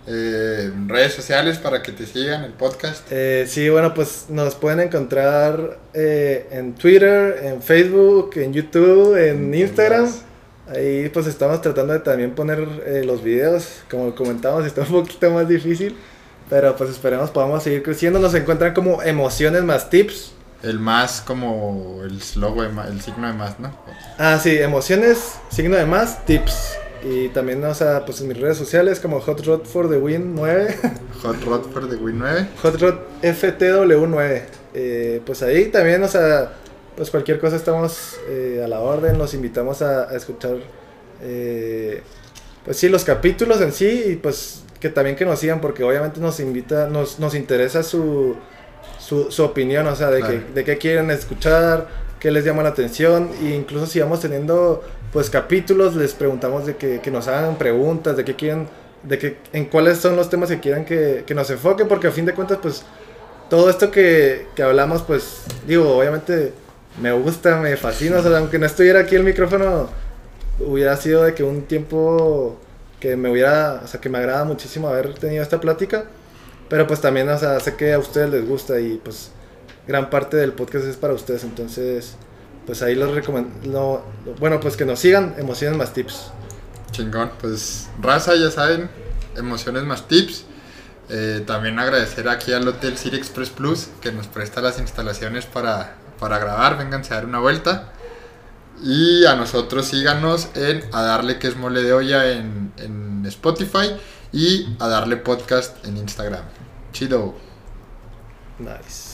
Eh, redes sociales para que te sigan el podcast. Eh, sí, bueno, pues nos pueden encontrar eh, en Twitter, en Facebook, en YouTube, en Instagram. Ahí pues estamos tratando de también poner eh, los videos. Como comentamos, está un poquito más difícil. Pero pues esperemos podamos seguir creciendo. Nos encuentran como emociones más tips. El más como el logo, de más, el signo de más, ¿no? Ah, sí, emociones, signo de más, tips. Y también, o sea, pues en mis redes sociales como Hot Rod for the Win 9. *laughs* Hot Rod for the Win 9. Hot Rod FTW9. Eh, pues ahí también, o sea, pues cualquier cosa estamos eh, a la orden. Los invitamos a, a escuchar, eh, pues sí, los capítulos en sí. Y pues que también que nos sigan porque obviamente nos invita, nos, nos interesa su, su, su opinión, o sea, de, Claro. que, de qué quieren escuchar, qué les llama la atención. E incluso si vamos teniendo pues capítulos, les preguntamos de que, que nos hagan preguntas, de qué quieren, de que, en cuáles son los temas que quieran que, que nos enfoquen, porque a fin de cuentas, pues todo esto que, que hablamos, pues digo, obviamente me gusta, me fascina, o sea, aunque no estuviera aquí el micrófono, hubiera sido de que un tiempo que me hubiera, o sea, que me agrada muchísimo haber tenido esta plática, pero pues también, o sea, sé que a ustedes les gusta y pues gran parte del podcast es para ustedes, entonces, pues ahí los recomiendo, bueno, pues que nos sigan, emociones más tips. Chingón, pues raza, ya saben, emociones más tips. Eh, también agradecer aquí al Hotel City Express Plus que nos presta las instalaciones para, para grabar. Vénganse a dar una vuelta. Y a nosotros síganos en A Darle que es mole de olla en, en Spotify y A Darle Podcast en Instagram. Chido. Nice.